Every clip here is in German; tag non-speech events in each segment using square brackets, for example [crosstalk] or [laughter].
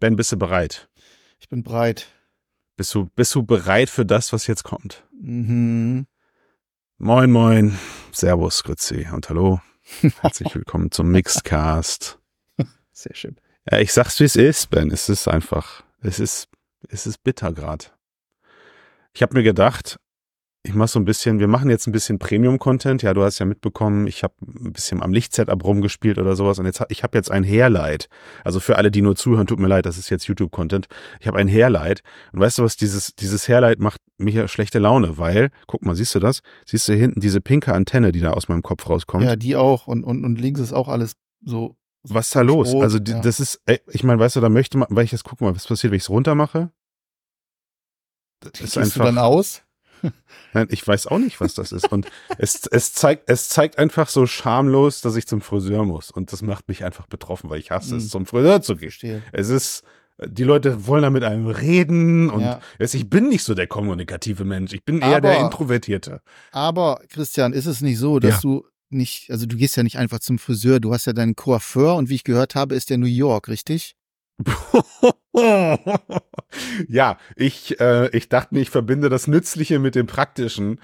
Ben, bist du bereit? Ich bin bereit. Bist du, bist du bereit für das, was jetzt kommt? Mhm. Moin, moin. Servus, Grüezi und hallo. Herzlich willkommen zum [laughs] Mixedcast. Sehr schön. Ja, ich sag's, wie es ist, Ben. Es ist einfach, es ist, es ist bitter grad. Ich habe mir gedacht, ich mache so ein bisschen, wir machen jetzt ein bisschen Premium-Content. Ja, du hast ja mitbekommen, ich habe ein bisschen am Lichtsetup rumgespielt oder sowas. Und jetzt, ich habe jetzt ein Hairlight. Also für alle, die nur zuhören, tut mir leid, das ist jetzt YouTube-Content. Ich habe ein Hairlight. Und weißt du was, dieses, dieses Hairlight macht mir ja schlechte Laune, weil, guck mal, siehst du das? Siehst du hinten diese pinke Antenne, die da aus meinem Kopf rauskommt? Ja, die auch. Und, und, und links ist auch alles so. Was ist da los? Rot, also die, ja. das ist, ey, ich meine, weißt du, da möchte man, weil ich jetzt guck mal, was passiert, wenn ich es runter mache? Das ist Gehst du dann aus? [laughs] Nein, ich weiß auch nicht, was das ist. Und es, es zeigt, es zeigt einfach so schamlos, dass ich zum Friseur muss. Und das macht mich einfach betroffen, weil ich hasse es, Hm. zum Friseur zu gehen. Verstehe. Es ist, die Leute wollen da mit einem reden und Ja. ich bin nicht so der kommunikative Mensch. Ich bin eher der Aber- Introvertierte. Aber, Christian, ist es nicht so, dass Ja. du nicht, also du gehst ja nicht einfach zum Friseur, du hast ja deinen Coiffeur und wie ich gehört habe, ist der New York, richtig? [laughs] ja, ich, äh, ich dachte ich verbinde das Nützliche mit dem Praktischen.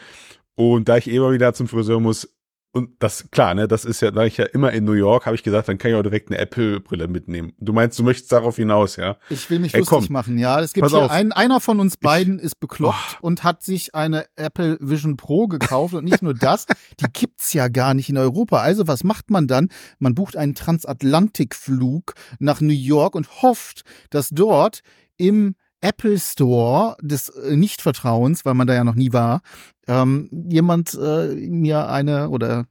Und da ich immer wieder zum Friseur muss, und das, klar, ne, das ist ja, da ich ja immer in New York, habe ich gesagt, dann kann ich auch direkt eine Apple-Brille mitnehmen. Du meinst, du möchtest darauf hinaus, ja? Ich will mich Ey, lustig komm. machen, ja. Es gibt hier einen, einer von uns beiden ist bekloppt und hat sich eine Apple Vision Pro gekauft und nicht nur das, die gibt's ja gar nicht in Europa. Also was macht man dann? Man bucht einen Transatlantikflug nach New York und hofft, dass dort im Apple Store des äh, Nichtvertrauens, weil man da ja noch nie war, ähm, jemand äh, mir eine oder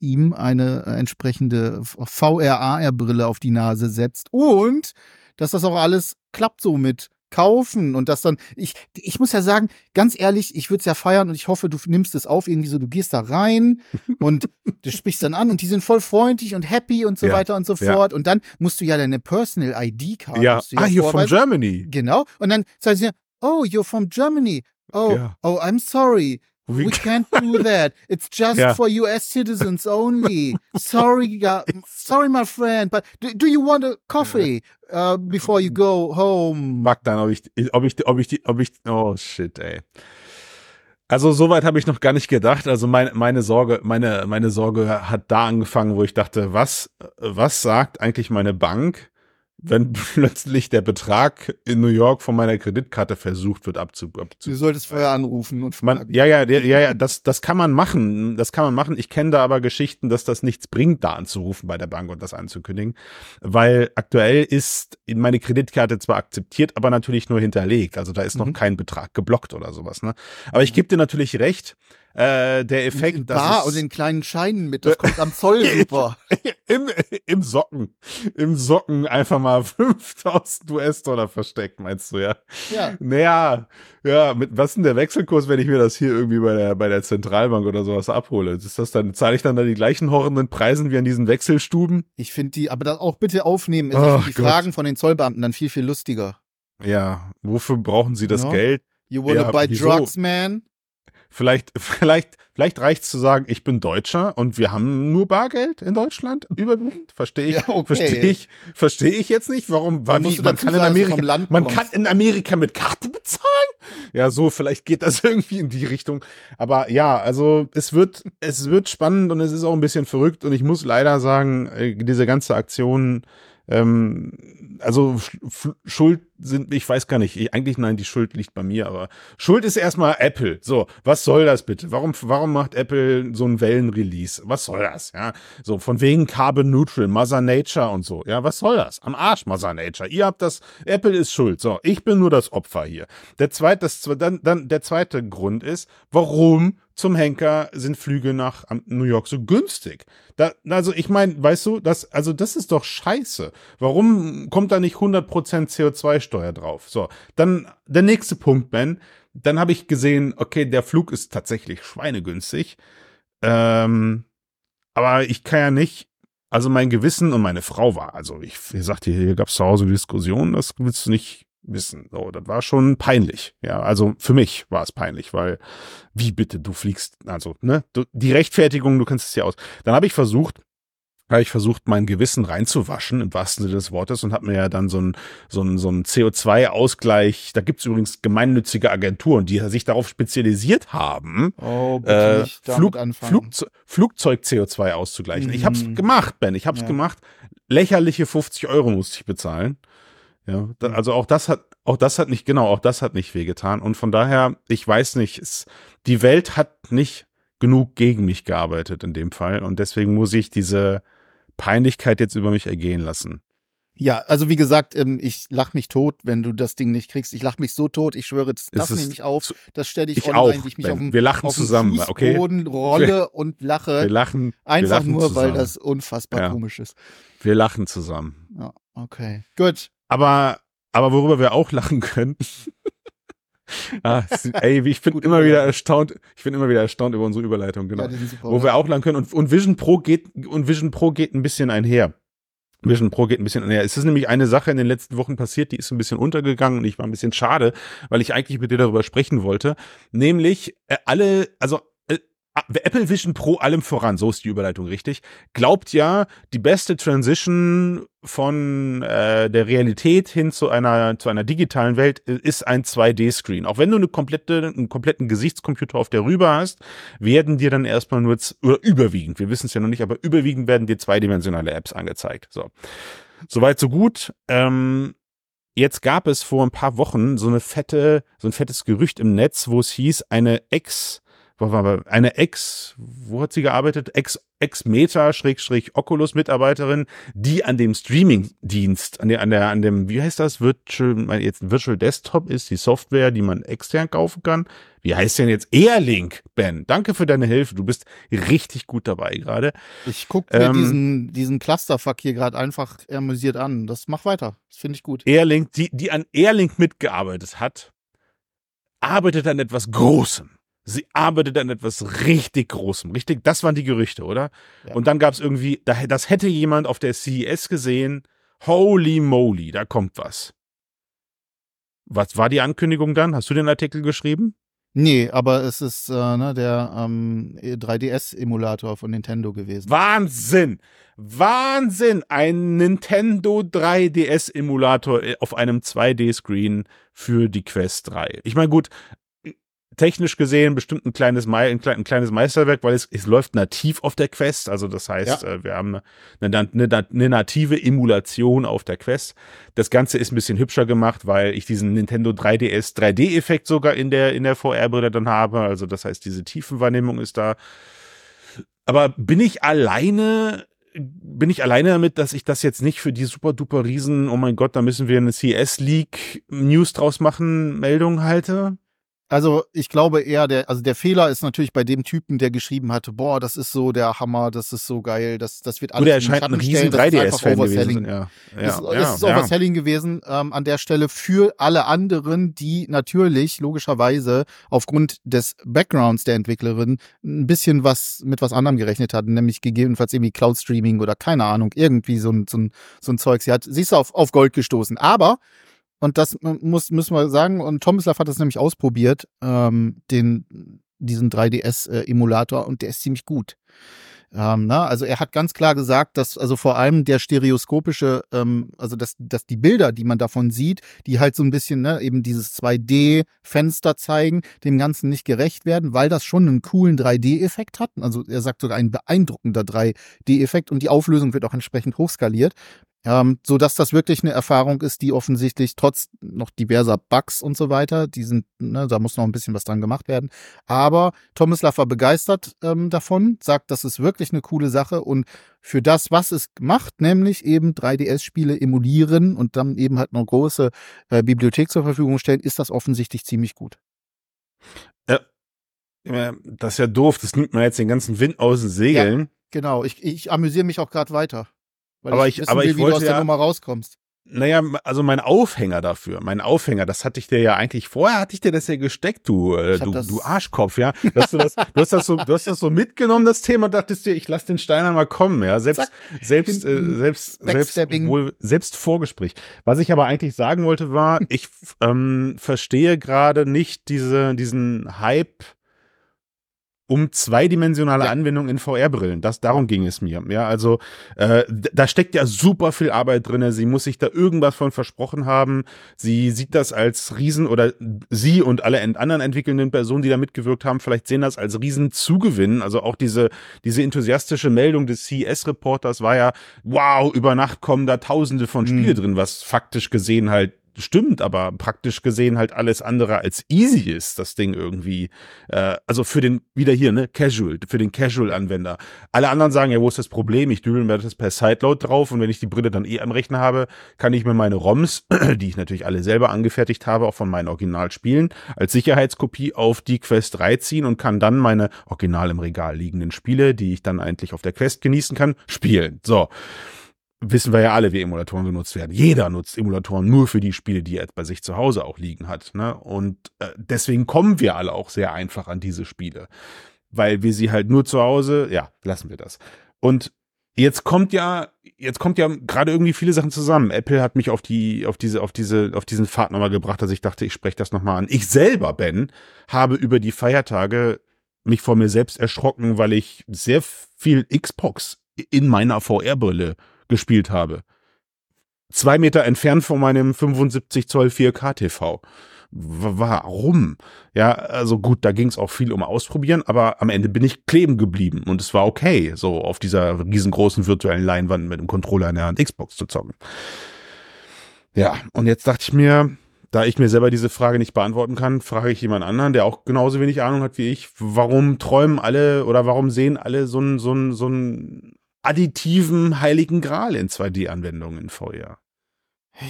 ihm eine äh, entsprechende VRAR-Brille auf die Nase setzt und dass das auch alles klappt so mit kaufen und das dann ich ich muss ja sagen ganz ehrlich ich würde es ja feiern und ich hoffe du nimmst es auf irgendwie so du gehst da rein [laughs] und du sprichst dann an und die sind voll freundlich und happy und so Ja, weiter und so ja. fort und dann musst du ja deine Personal ID Card ja. du Ah, hier from. Germany. genau und dann sagen sie oh you're from Germany oh Ja. oh I'm sorry We [laughs] can't do that. It's just Ja. for US citizens only. Sorry, sorry, my friend, but do, do you want a coffee uh, before you go home? Mag dann, ob ich, ob ich, ob ich ob ich, oh shit, ey. Also soweit habe ich noch gar nicht gedacht. Also meine, meine Sorge, meine, meine Sorge hat da angefangen, wo ich dachte, was, was sagt eigentlich meine Bank, wenn [laughs] plötzlich der Betrag in New York von meiner Kreditkarte versucht wird abzu, abzu Du solltest vorher anrufen und man, ja, ja, ja, ja, ja, das, das kann man machen. Das kann man machen. Ich kenne da aber Geschichten, dass das nichts bringt, da anzurufen bei der Bank und das anzukündigen. Weil aktuell ist meine Kreditkarte zwar akzeptiert, aber natürlich nur hinterlegt. Also da ist noch Mhm. kein Betrag geblockt oder sowas. Ne? Aber ich gebe dir natürlich recht. Äh, der Effekt, in Bar und in kleinen Scheinen mit, das kommt am Zoll [laughs] super. im, im Socken, im Socken einfach mal [laughs] 5000 US-Dollar versteckt, meinst du, ja? Ja. Naja, ja, mit was ist denn der Wechselkurs, wenn ich mir das hier irgendwie bei der, bei der Zentralbank oder sowas abhole? Ist das dann, zahle ich dann da die gleichen horrenden Preisen wie an diesen Wechselstuben? Ich finde die, aber das auch bitte aufnehmen. Ich Ach finde die Gott. Fragen von den Zollbeamten dann viel, viel lustiger. Ja, wofür brauchen sie das Ja. Geld? You wanna Ja, buy wieso? drugs, man? Vielleicht, [laughs] vielleicht, vielleicht reicht's zu sagen, ich bin Deutscher und wir haben nur Bargeld in Deutschland überwiegend. Verstehe ich, Ja, okay. verstehe ich, verstehe ich jetzt nicht, warum, musst wie, man kann in Amerika, man kann in Amerika mit Karte bezahlen. Ja, so, vielleicht geht das [laughs] irgendwie in die Richtung. Aber ja, also, es wird, es wird spannend und es ist auch ein bisschen verrückt und ich muss leider sagen, äh, diese ganze Aktion, ähm, also Schuld sind, ich weiß gar nicht, ich, eigentlich nein, die Schuld liegt bei mir, aber Schuld ist erstmal Apple. So, was soll das bitte? Warum, warum macht Apple so einen Wellenrelease? Was soll das? Ja, so von wegen Carbon Neutral, Mother Nature und so. Ja, was soll das? Am Arsch, Mother Nature. Ihr habt das, Apple ist schuld. So, ich bin nur das Opfer hier. Der zweite, das, dann, dann, der zweite Grund ist, warum zum Henker sind Flüge nach am- New York so günstig. Da, also ich meine, weißt du, das, also das ist doch scheiße. Warum kommt da nicht 100% CO2-Steuer drauf? So, dann der nächste Punkt, Ben. Dann habe ich gesehen, okay, der Flug ist tatsächlich schweinegünstig. Ähm, aber ich kann ja nicht, also mein Gewissen und meine Frau war, also ich, ich sagte, hier gab es zu Hause Diskussionen, das willst du nicht wissen. So, das war schon peinlich. Ja, also für mich war es peinlich, weil wie bitte, du fliegst, also, ne, du, die Rechtfertigung, du kannst es ja aus. Dann habe ich versucht, habe ich versucht, mein Gewissen reinzuwaschen, im wahrsten Sinne des Wortes, und habe mir ja dann so ein, so ein, so ein CO2-Ausgleich, da gibt's übrigens gemeinnützige Agenturen, die sich darauf spezialisiert haben, Oh, äh, Flug, anfangen. Flugze Flugzeug-CO2 auszugleichen. Ich hab's Mhm. gemacht, Ben, ich hab's Ja. gemacht. Lächerliche 50 Euro musste ich bezahlen. Ja, da, Mhm. also auch das hat, auch das hat nicht, genau, auch das hat nicht wehgetan. Und von daher, ich weiß nicht, es, die Welt hat nicht genug gegen mich gearbeitet in dem Fall. Und deswegen muss ich diese Peinlichkeit jetzt über mich ergehen lassen. Ja, also wie gesagt, ähm, ich lach mich tot, wenn du das Ding nicht kriegst. Ich lach mich so tot, ich schwöre, das, das ist nehme ich auf. Das stelle ich, Ich online, auch, ich mich Ben. auf dem, Wir lachen auf zusammen, okay? Rolle [laughs] und Wir lache. lachen, wir Einfach lachen nur, weil zusammen. das unfassbar Ja. komisch ist. wir lachen zusammen. Ja, okay. Gut. Aber, aber worüber wir auch lachen können. [laughs] ah, ey, ich bin Gute immer wieder erstaunt. Ich bin immer wieder erstaunt über unsere Überleitung, genau. Ja, super. Wo wir auch lang können. Und, und Vision Pro geht, und Vision Pro geht ein bisschen einher. Vision Pro geht ein bisschen einher. Es ist nämlich eine Sache in den letzten Wochen passiert, die ist ein bisschen untergegangen und ich war ein bisschen schade, weil ich eigentlich mit dir darüber sprechen wollte. Nämlich, äh, alle, also, Apple Vision Pro allem voran, so ist die Überleitung richtig, glaubt ja, die beste Transition von äh, der Realität hin zu einer zu einer digitalen Welt äh, ist ein 2D-Screen. Auch wenn du eine komplette einen kompletten Gesichtscomputer auf der rüber hast, werden dir dann erstmal nur oder überwiegend, wir wissen es ja noch nicht, aber überwiegend werden dir zweidimensionale Apps angezeigt. So, soweit so gut. Ähm, Jetzt gab es vor ein paar Wochen so eine fette, so ein fettes Gerücht im Netz, wo es hieß, eine Ex, wo war wir, eine Ex, wo hat sie gearbeitet? Ex, Ex-Meta, Schrägstrich, Oculus-Mitarbeiterin, die an dem Streaming-Dienst, an der, an der, an dem, wie heißt das? Virtual, jetzt Virtual Desktop ist die Software, die man extern kaufen kann. Wie heißt denn jetzt? Airlink, Ben. Danke für deine Hilfe. Du bist richtig gut dabei gerade. Ich gucke mir Ähm, diesen, diesen Clusterfuck hier gerade einfach amüsiert an. Das mach weiter. Das finde ich gut. Airlink, die, die an Airlink mitgearbeitet hat, arbeitet an etwas Großem. Sie arbeitet an etwas richtig Großem. Richtig, das waren die Gerüchte, oder? Ja. Und dann gab es irgendwie, da- das hätte jemand auf der CES gesehen. Holy moly, da kommt was. Was war die Ankündigung dann? Hast du den Artikel geschrieben? Nee, aber es ist äh, ne, der ähm, 3DS-Emulator von Nintendo gewesen. Wahnsinn! Wahnsinn! Ein Nintendo 3DS-Emulator auf einem 2D-Screen für die Quest 3. Ich meine, gut, technisch gesehen bestimmt ein kleines, Mei ein, klein, ein kleines Meisterwerk, weil es, es läuft nativ auf der Quest. Also das heißt, äh, wir haben eine, eine, eine, eine native Emulation auf der Quest. Das Ganze ist ein bisschen hübscher gemacht, weil ich diesen Nintendo 3DS 3D-Effekt sogar in der, in der VR-Brille dann habe. Also das heißt, diese Tiefenwahrnehmung ist da. Aber bin ich alleine, bin ich alleine damit, dass ich das jetzt nicht für die super duper Riesen, oh mein Gott, da müssen wir eine CS League News draus machen, Meldung halte? Also ich glaube eher, der, also der Fehler ist natürlich bei dem Typen, der geschrieben hatte, boah, das ist so der Hammer, das ist so geil, das, das wird alles Oder er scheint ein riesen stellen, das ist einfach 3DS-Fan gewesen. Ja, ja, es, ja, es ist ja. Overselling gewesen ähm, an der Stelle für alle anderen, die natürlich logischerweise aufgrund des Backgrounds der Entwicklerin ein bisschen was mit was anderem gerechnet hatten, nämlich gegebenenfalls irgendwie Cloud Streaming oder keine Ahnung, irgendwie so ein, so ein, so ein Zeug. Sie hat, sie ist auf, auf Gold gestoßen. Aber, und das muss, müssen wir sagen, und Tomislav hat das nämlich ausprobiert, ähm, den, diesen 3DS-Emulator, und der ist ziemlich gut. Ähm, na, also er hat ganz klar gesagt, dass also vor allem der stereoskopische, ähm, also dass, dass die Bilder, die man davon sieht, die halt so ein bisschen ne, eben dieses 2D-Fenster zeigen, dem Ganzen nicht gerecht werden, weil das schon einen coolen 3D-Effekt hat. Also er sagt sogar ein beeindruckender 3D-Effekt und die Auflösung wird auch entsprechend hochskaliert. Ähm, so dass das wirklich eine Erfahrung ist, die offensichtlich trotz noch diverser Bugs und so weiter, die sind, ne, da muss noch ein bisschen was dran gemacht werden. Aber Tomislav war begeistert ähm, davon, sagt, das ist wirklich eine coole Sache und für das, was es macht, nämlich eben 3DS-Spiele emulieren und dann eben halt eine große äh, Bibliothek zur Verfügung stellen, ist das offensichtlich ziemlich gut. Ja, Das ist ja doof, das nimmt man jetzt den ganzen Wind aus den Segeln. Genau, ich, ich amüsiere mich auch gerade weiter. Weil Aber ich, ich- aber will, ich wie du wollte aus der ja- Nummer rauskommst. Naja, also mein Aufhänger dafür, mein Aufhänger, das hatte ich dir ja eigentlich, vorher hatte ich dir das ja gesteckt, du, äh, du, du Arschkopf, ja. Dass du, das, du, hast das so, du hast das so mitgenommen, das Thema, dachtest dir, ich lass den Steiner mal kommen, ja. Selbst, Zack. selbst, äh, selbst, selbst, wohl, selbst Vorgespräch. Was ich aber eigentlich sagen wollte war, ich ähm, verstehe gerade nicht diese, diesen Hype um zweidimensionale ja. Anwendung in VR-Brillen. Das darum ging es mir. Ja, also äh, da steckt ja super viel Arbeit drinne. Sie muss sich da irgendwas von versprochen haben. Sie sieht das als Riesen oder sie und alle anderen entwickelnden Personen, die da mitgewirkt haben, vielleicht sehen das als Riesenzugewinn. Also auch diese diese enthusiastische Meldung des CES-Reporters war ja, wow, über Nacht kommen da Tausende von Spiele mhm. drin, was faktisch gesehen halt stimmt, aber praktisch gesehen halt alles andere als easy ist, das Ding irgendwie. Äh, also für den, wieder hier, ne, Casual, für den Casual-Anwender. Alle anderen sagen, ja, wo ist das Problem? Ich dübel mir das per Sideload drauf und wenn ich die Brille dann eh am Rechner habe, kann ich mir meine ROMs, [clears throat] die ich natürlich alle selber angefertigt habe, auch von meinen Originalspielen, als Sicherheitskopie auf die Quest 3 ziehen und kann dann meine original im Regal liegenden Spiele, die ich dann eigentlich auf der Quest genießen kann, spielen. So wissen wir ja alle, wie Emulatoren genutzt werden. Jeder nutzt Emulatoren nur für die Spiele, die er bei sich zu Hause auch liegen hat. Ne? Und äh, deswegen kommen wir alle auch sehr einfach an diese Spiele. Weil wir sie halt nur zu Hause, ja, lassen wir das. Und jetzt kommt ja, jetzt kommt ja gerade irgendwie viele Sachen zusammen. Apple hat mich auf die, auf diese, auf diese, auf diesen Pfad nochmal gebracht, dass ich dachte, ich spreche das nochmal an. Ich selber, Ben, habe über die Feiertage mich vor mir selbst erschrocken, weil ich sehr viel Xbox in meiner VR-Brille gespielt habe. Zwei Meter entfernt von meinem 75 Zoll 4K TV. Warum? Ja, also gut, da ging es auch viel um Ausprobieren, aber am Ende bin ich kleben geblieben und es war okay, so auf dieser riesengroßen virtuellen Leinwand mit dem Controller in der Hand Xbox zu zocken. Ja, und jetzt dachte ich mir, da ich mir selber diese Frage nicht beantworten kann, frage ich jemand anderen, der auch genauso wenig Ahnung hat wie ich, warum träumen alle oder warum sehen alle so ein, so ein, so ein additiven Heiligen Gral in 2D-Anwendungen in VR.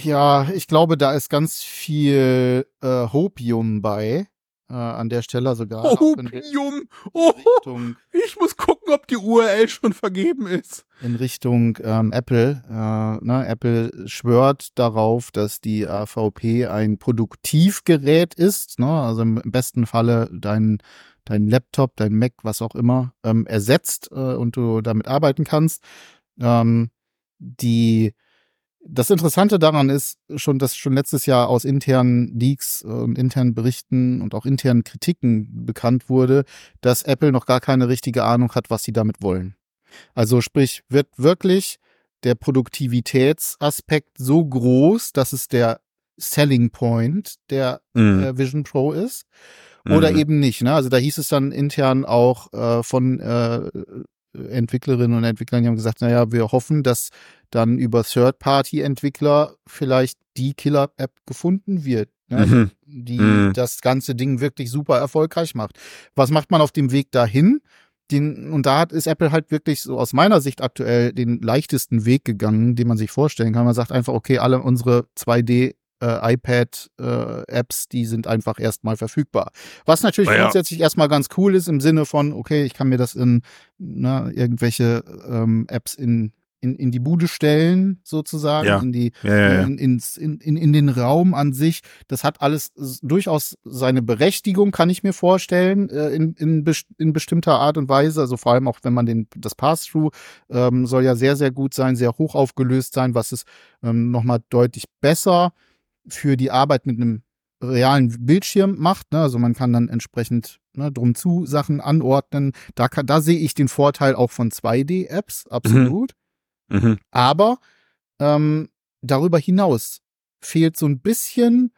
Ja, ich glaube, da ist ganz viel äh, Hopium bei. Äh, an der Stelle sogar. Hopium! Oh, ich muss gucken, ob die URL schon vergeben ist. In Richtung ähm, Apple. Äh, ne, Apple schwört darauf, dass die AVP ein Produktivgerät ist. Ne? Also im besten Falle dein dein Laptop, dein Mac, was auch immer, ähm, ersetzt äh, und du damit arbeiten kannst. Ähm, die das Interessante daran ist schon, dass schon letztes Jahr aus internen Leaks und internen Berichten und auch internen Kritiken bekannt wurde, dass Apple noch gar keine richtige Ahnung hat, was sie damit wollen. Also sprich, wird wirklich der Produktivitätsaspekt so groß, dass es der Selling Point der mhm. äh, Vision Pro ist oder mhm. eben nicht. Ne? Also da hieß es dann intern auch äh, von äh, Entwicklerinnen und Entwicklern, die haben gesagt, naja, wir hoffen, dass dann über Third-Party-Entwickler vielleicht die Killer-App gefunden wird, ne? Mhm. die mhm. das ganze Ding wirklich super erfolgreich macht. Was macht man auf dem Weg dahin? Den, und da hat, ist Apple halt wirklich so aus meiner Sicht aktuell den leichtesten Weg gegangen, den man sich vorstellen kann. Man sagt einfach, okay, alle unsere 2D äh, iPad-Apps, äh, die sind einfach erstmal verfügbar. Was natürlich ja. grundsätzlich erstmal ganz cool ist im Sinne von, okay, ich kann mir das in na, irgendwelche ähm, Apps in in, in die Bude stellen, sozusagen, ja. in die ja, ja, in, ins, in, in, in den Raum an sich. Das hat alles durchaus seine Berechtigung, kann ich mir vorstellen, äh, in, in, in bestimmter Art und Weise. Also vor allem auch, wenn man den, das Pass-Through ähm, soll ja sehr, sehr gut sein, sehr hoch aufgelöst sein, was es ähm, nochmal deutlich besser für die Arbeit mit einem realen Bildschirm macht. Ne? Also man kann dann entsprechend ne, drum zu Sachen anordnen. Da, kann, da sehe ich den Vorteil auch von 2D-Apps, absolut. Mhm. Mhm. Aber ähm, darüber hinaus fehlt so ein bisschen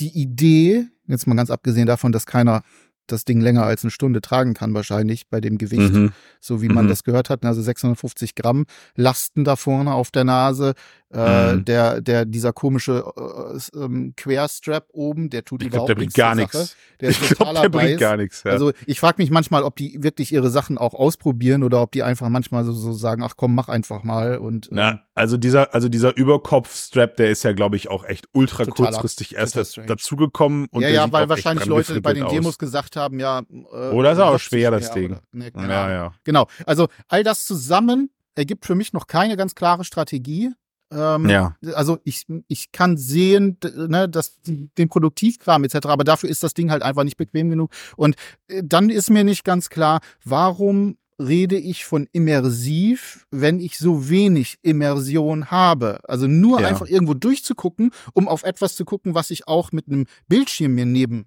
die Idee, jetzt mal ganz abgesehen davon, dass keiner das Ding länger als eine Stunde tragen kann, wahrscheinlich bei dem Gewicht, mhm. so wie man mhm. das gehört hat. Also 650 Gramm Lasten da vorne auf der Nase. Äh, mhm. der, der, dieser komische äh, ähm, Querstrap oben, der tut ich überhaupt glaub, der nichts. Gar nichts. Der ist ich glaub, der bringt gar nichts. Ja. Also ich frage mich manchmal, ob die wirklich ihre Sachen auch ausprobieren oder ob die einfach manchmal so, so sagen, ach komm, mach einfach mal und. Ähm, Na, also dieser, also dieser Überkopfstrap, der ist ja, glaube ich, auch echt ultra kurzfristig erst dazugekommen. Ja, ja, weil wahrscheinlich Leute bei den Demos aus. gesagt haben, ja. Äh, oder ist auch schwer, das Ding. Oder, ne, genau. Ja, ja. Genau. Also all das zusammen ergibt für mich noch keine ganz klare Strategie. Ähm, ja. Also ich, ich kann sehen, ne, dass den Produktivkram etc., aber dafür ist das Ding halt einfach nicht bequem genug. Und äh, dann ist mir nicht ganz klar, warum rede ich von immersiv, wenn ich so wenig Immersion habe. Also nur ja. einfach irgendwo durchzugucken, um auf etwas zu gucken, was ich auch mit einem Bildschirm mir neben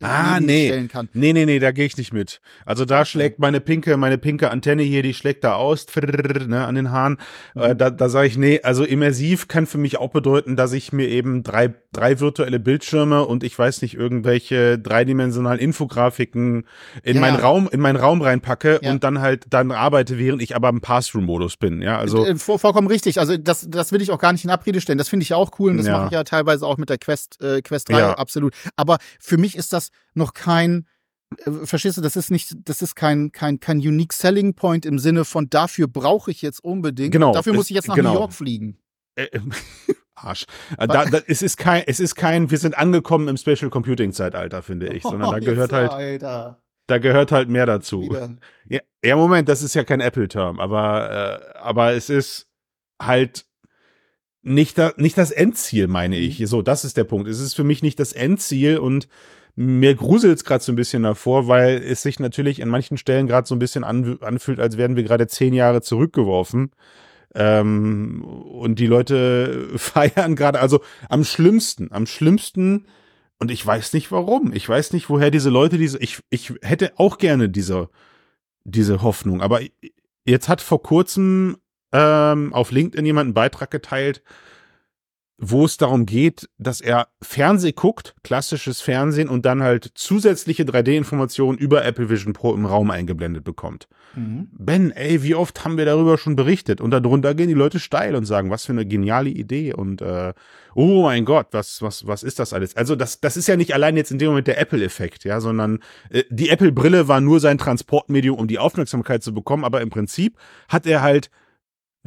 Ah, nee. Stellen kann. Nee, nee, nee, da gehe ich nicht mit. Also da schlägt meine pinke, meine pinke Antenne hier, die schlägt da aus, ne, an den Haaren. Mhm. Äh, da da sage ich, nee, also immersiv kann für mich auch bedeuten, dass ich mir eben drei, drei virtuelle Bildschirme und ich weiß nicht, irgendwelche dreidimensionalen Infografiken in ja. meinen Raum, in meinen Raum reinpacke ja. und dann halt dann arbeite, während ich aber im Pass-Through-Modus bin. Ja, also. Äh, vollkommen richtig. Also das, das will ich auch gar nicht in Abrede stellen. Das finde ich auch cool und das ja. mache ich ja teilweise auch mit der Quest, äh, Quest 3, absolut. Aber für mich ist das noch kein, äh, verstehst du, das ist nicht, das ist kein, kein, kein unique selling point im Sinne von dafür brauche ich jetzt unbedingt. Genau. Dafür muss ich jetzt nach genau. New York fliegen. Äh, äh [laughs] Arsch. Da, da, es ist kein, es ist kein, wir sind angekommen im Special Computing Zeitalter, finde ich, sondern da [laughs] gehört halt, Alter. da gehört halt mehr dazu. Ja, ja, Moment, das ist ja kein Apple-Term, aber, äh, aber es ist halt nicht, da, nicht das Endziel, meine ich. Mhm. So, das ist der Punkt. Es ist für mich nicht das Endziel und mir gruselt es gerade so ein bisschen davor, weil es sich natürlich in manchen Stellen gerade so ein bisschen an, anfühlt, als wären wir gerade zehn Jahre zurückgeworfen. Ähm, und die Leute [laughs] feiern gerade, also am schlimmsten, am schlimmsten, und ich weiß nicht warum. Ich weiß nicht, woher diese Leute diese, ich, ich hätte auch gerne diese, diese Hoffnung. Aber jetzt hat vor kurzem ähm, auf LinkedIn jemand einen Beitrag geteilt, wo es darum geht, dass er Fernseh guckt, klassisches Fernsehen und dann halt zusätzliche 3D-Informationen über Apple Vision Pro im Raum eingeblendet bekommt. Mhm. Ben, ey, wie oft haben wir darüber schon berichtet? Und darunter gehen die Leute steil und sagen, was für eine geniale Idee und äh, oh mein Gott, was, was, was ist das alles? Also das, das ist ja nicht allein jetzt in dem Moment der Apple-Effekt, ja, sondern äh, die Apple-Brille war nur sein Transportmedium, um die Aufmerksamkeit zu bekommen, aber im Prinzip hat er halt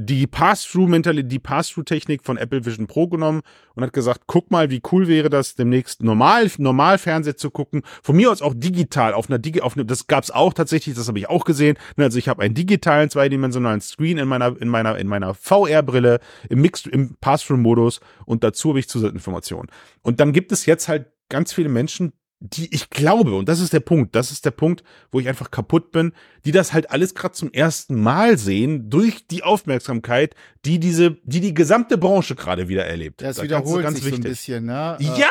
die Pass-Through-Mentalität, die Pass-Through-Technik von Apple Vision Pro genommen und hat gesagt, guck mal, wie cool wäre das, demnächst normal, normal Fernseh zu gucken. Von mir aus auch digital, auf einer Digi auf eine, das gab's auch tatsächlich, das habe ich auch gesehen. Ne, also ich habe einen digitalen, zweidimensionalen Screen in meiner, in meiner, in meiner VR-Brille, im Mixed, im Pass-Through-Modus und dazu habe ich Zusatzinformationen. Und dann gibt es jetzt halt ganz viele Menschen, die ich glaube, und das ist der Punkt, das ist der Punkt, wo ich einfach kaputt bin, die das halt alles gerade zum ersten Mal sehen durch die Aufmerksamkeit, die diese, die die gesamte Branche gerade wieder erlebt. Das, das wiederholt ganz, ganz sich wichtig. so ein bisschen, ne? Ja,